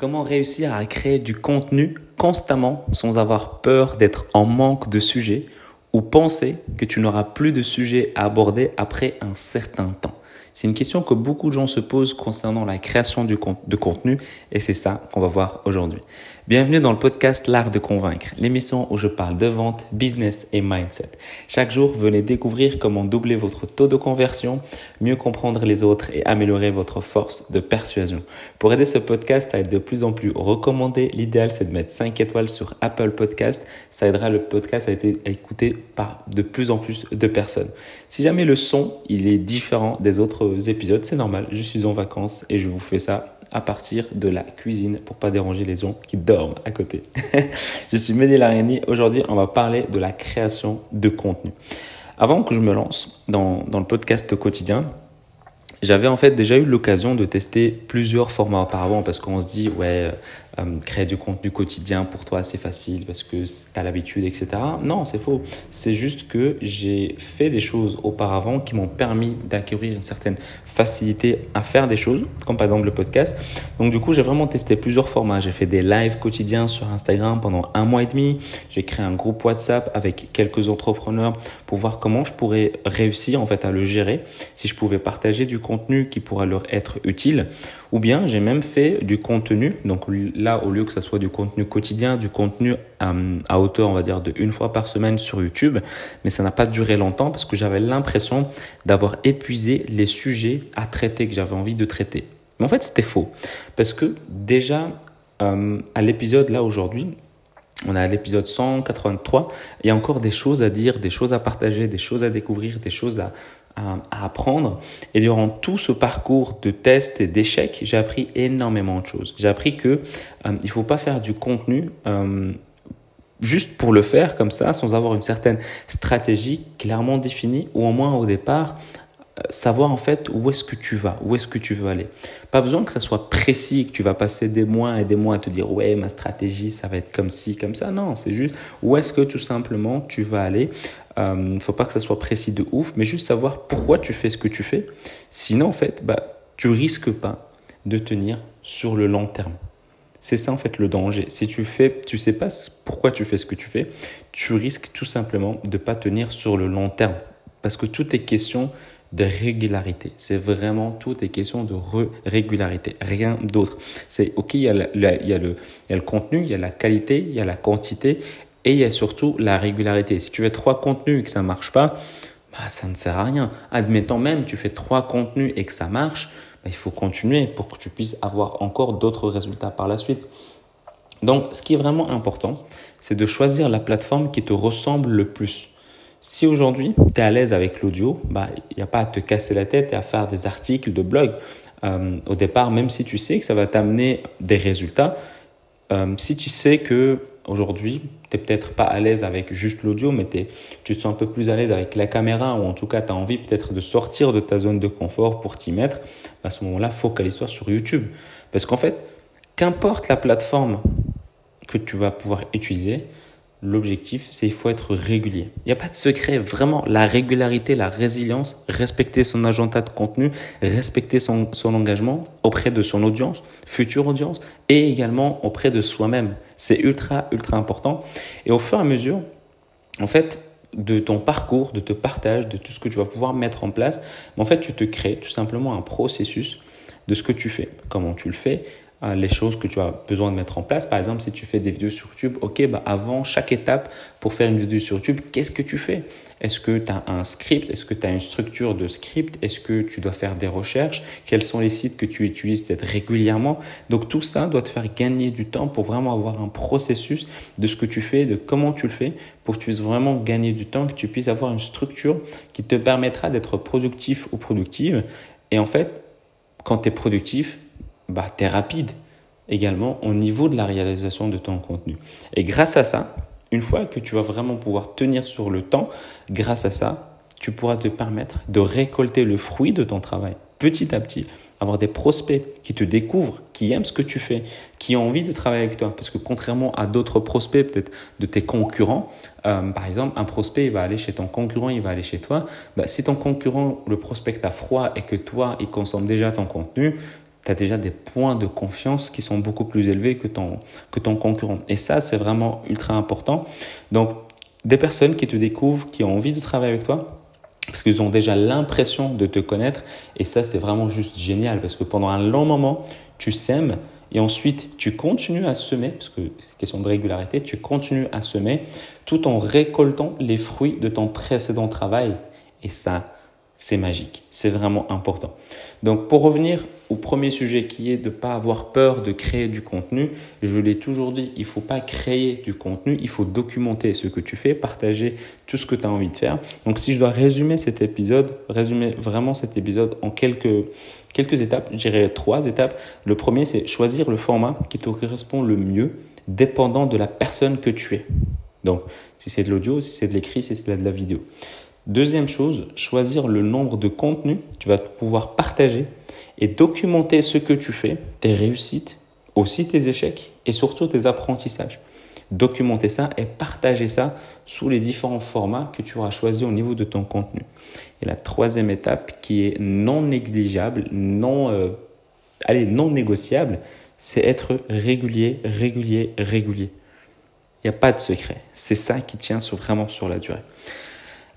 Comment réussir à créer du contenu constamment sans avoir peur d'être en manque de sujets ou penser que tu n'auras plus de sujets à aborder après un certain temps? C'est une question que beaucoup de gens se posent concernant la création de contenu et c'est ça qu'on va voir aujourd'hui. Bienvenue dans le podcast L'Art de Convaincre, l'émission où je parle de vente, business et mindset. Chaque jour, venez découvrir comment doubler votre taux de conversion, mieux comprendre les autres et améliorer votre force de persuasion. Pour aider ce podcast à être de plus en plus recommandé, l'idéal c'est de mettre 5 étoiles sur Apple Podcast. Ça aidera le podcast à être écouté par de plus en plus de personnes. Si jamais le son, il est différent des autres épisodes, c'est normal, je suis en vacances et je vous fais ça à partir de la cuisine pour pas déranger les gens qui dorment à côté. je suis Mehdi Lariani. Aujourd'hui, on va parler de la création de contenu. Avant que je me lance dans, dans le podcast quotidien, j'avais en fait déjà eu l'occasion de tester plusieurs formats auparavant parce qu'on se dit, ouais, euh, créer du contenu quotidien pour toi c'est facile parce que tu as l'habitude, etc. Non, c'est faux. C'est juste que j'ai fait des choses auparavant qui m'ont permis d'acquérir une certaine facilité à faire des choses, comme par exemple le podcast. Donc du coup, j'ai vraiment testé plusieurs formats. J'ai fait des lives quotidiens sur Instagram pendant un mois et demi. J'ai créé un groupe WhatsApp avec quelques entrepreneurs pour voir comment je pourrais réussir en fait à le gérer, si je pouvais partager du contenu qui pourrait leur être utile. Ou bien j'ai même fait du contenu, donc là au lieu que ça soit du contenu quotidien, du contenu euh, à, hauteur on va dire de une fois par semaine sur YouTube, mais ça n'a pas duré longtemps parce que j'avais l'impression d'avoir épuisé les sujets à traiter que j'avais envie de traiter. Mais en fait c'était faux parce que déjà euh, à l'épisode là aujourd'hui, on a l'épisode 183. Il y a encore des choses à dire, des choses à partager, des choses à découvrir, des choses à, à, apprendre. Et durant tout ce parcours de tests et d'échecs, j'ai appris énormément de choses. J'ai appris que euh, il faut pas faire du contenu euh, juste pour le faire comme ça, sans avoir une certaine stratégie clairement définie, ou au moins au départ euh, savoir en fait où est-ce que tu vas, où est-ce que tu veux aller. Pas besoin que ça soit précis, que tu vas passer des mois et des mois à te dire ouais ma stratégie ça va être comme ci, comme ça. Non, c'est juste où est-ce que tout simplement tu vas aller. Il euh, ne faut pas que ça soit précis de ouf, mais juste savoir pourquoi tu fais ce que tu fais. Sinon en fait, bah, tu risques pas de tenir sur le long terme. C'est ça en fait le danger. Si tu fais, tu sais pas pourquoi tu fais ce que tu fais, tu risques tout simplement de pas tenir sur le long terme. Parce que tout est question de régularité. C'est vraiment tout est question de régularité, rien d'autre. C'est ok, il y, a le, il, y a le, il y a le contenu, il y a la qualité, il y a la quantité et il y a surtout la régularité. Si tu fais trois contenus et que ça marche pas, bah, ça ne sert à rien. Admettons même, tu fais trois contenus et que ça marche, bah, il faut continuer pour que tu puisses avoir encore d'autres résultats par la suite. Donc, ce qui est vraiment important, c'est de choisir la plateforme qui te ressemble le plus. Si aujourd'hui, tu es à l'aise avec l'audio, bah, il n'y a pas à te casser la tête et à faire des articles de blog. Euh, au départ, même si tu sais que ça va t'amener des résultats, euh, si tu sais que aujourd'hui, tu n'es peut-être pas à l'aise avec juste l'audio, mais tu te sens un peu plus à l'aise avec la caméra, ou en tout cas, tu as envie peut-être de sortir de ta zone de confort pour t'y mettre, à ce moment-là, focalise-toi sur YouTube. Parce qu'en fait, qu'importe la plateforme que tu vas pouvoir utiliser, L'objectif, c'est il faut être régulier. Il n'y a pas de secret, vraiment la régularité, la résilience, respecter son agenda de contenu, respecter son, son engagement auprès de son audience, future audience, et également auprès de soi-même. C'est ultra, ultra important. Et au fur et à mesure, en fait, de ton parcours, de te partage, de tout ce que tu vas pouvoir mettre en place, en fait, tu te crées tout simplement un processus de ce que tu fais, comment tu le fais, les choses que tu as besoin de mettre en place. Par exemple, si tu fais des vidéos sur YouTube, ok, bah avant chaque étape pour faire une vidéo sur YouTube, qu'est-ce que tu fais? Est-ce que tu as un script? Est-ce que tu as une structure de script? Est-ce que tu dois faire des recherches? Quels sont les sites que tu utilises peut-être régulièrement? Donc tout ça doit te faire gagner du temps pour vraiment avoir un processus de ce que tu fais, de comment tu le fais, pour que tu puisses vraiment gagner du temps, que tu puisses avoir une structure qui te permettra d'être productif ou productive. Et en fait, quand tu es productif, bah, tu es rapide également au niveau de la réalisation de ton contenu. Et grâce à ça, une fois que tu vas vraiment pouvoir tenir sur le temps, grâce à ça, tu pourras te permettre de récolter le fruit de ton travail petit à petit, avoir des prospects qui te découvrent, qui aiment ce que tu fais, qui ont envie de travailler avec toi. Parce que contrairement à d'autres prospects, peut-être de tes concurrents, euh, par exemple, un prospect, il va aller chez ton concurrent, il va aller chez toi. Bah, si ton concurrent, le prospect a froid et que toi, il consomme déjà ton contenu, tu as déjà des points de confiance qui sont beaucoup plus élevés que ton, que ton concurrent. Et ça, c'est vraiment ultra important. Donc, des personnes qui te découvrent, qui ont envie de travailler avec toi, parce qu'ils ont déjà l'impression de te connaître. Et ça, c'est vraiment juste génial, parce que pendant un long moment, tu sèmes, et ensuite tu continues à semer, parce que c'est question de régularité, tu continues à semer tout en récoltant les fruits de ton précédent travail. Et ça, c'est magique. C'est vraiment important. Donc, pour revenir au premier sujet qui est de ne pas avoir peur de créer du contenu, je l'ai toujours dit, il ne faut pas créer du contenu, il faut documenter ce que tu fais, partager tout ce que tu as envie de faire. Donc, si je dois résumer cet épisode, résumer vraiment cet épisode en quelques, quelques étapes, je dirais trois étapes. Le premier, c'est choisir le format qui te correspond le mieux, dépendant de la personne que tu es. Donc, si c'est de l'audio, si c'est de l'écrit, si c'est de la vidéo. Deuxième chose, choisir le nombre de contenus que tu vas pouvoir partager et documenter ce que tu fais, tes réussites, aussi tes échecs et surtout tes apprentissages. Documenter ça et partager ça sous les différents formats que tu auras choisi au niveau de ton contenu. Et la troisième étape qui est non négligeable, non, euh, allez, non négociable, c'est être régulier, régulier, régulier. Il n'y a pas de secret. C'est ça qui tient vraiment sur la durée.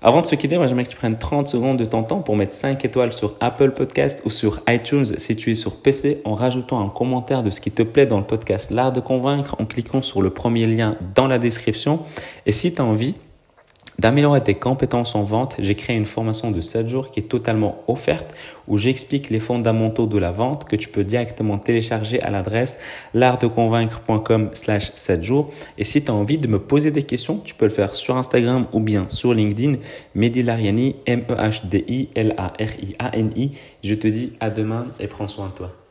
Avant de se quitter, moi j'aimerais que tu prennes 30 secondes de ton temps pour mettre 5 étoiles sur Apple Podcast ou sur iTunes si tu es sur PC en rajoutant un commentaire de ce qui te plaît dans le podcast L'Art de Convaincre en cliquant sur le premier lien dans la description. Et si tu as envie, d'améliorer tes compétences en vente, j'ai créé une formation de 7 jours qui est totalement offerte où j'explique les fondamentaux de la vente que tu peux directement télécharger à l'adresse l'artdeconvaincre.com slash 7 jours. Et si tu as envie de me poser des questions, tu peux le faire sur Instagram ou bien sur LinkedIn. Mehdi Lariani, M-E-H-D-I-L-A-R-I-A-N-I. Je te dis à demain et prends soin de toi.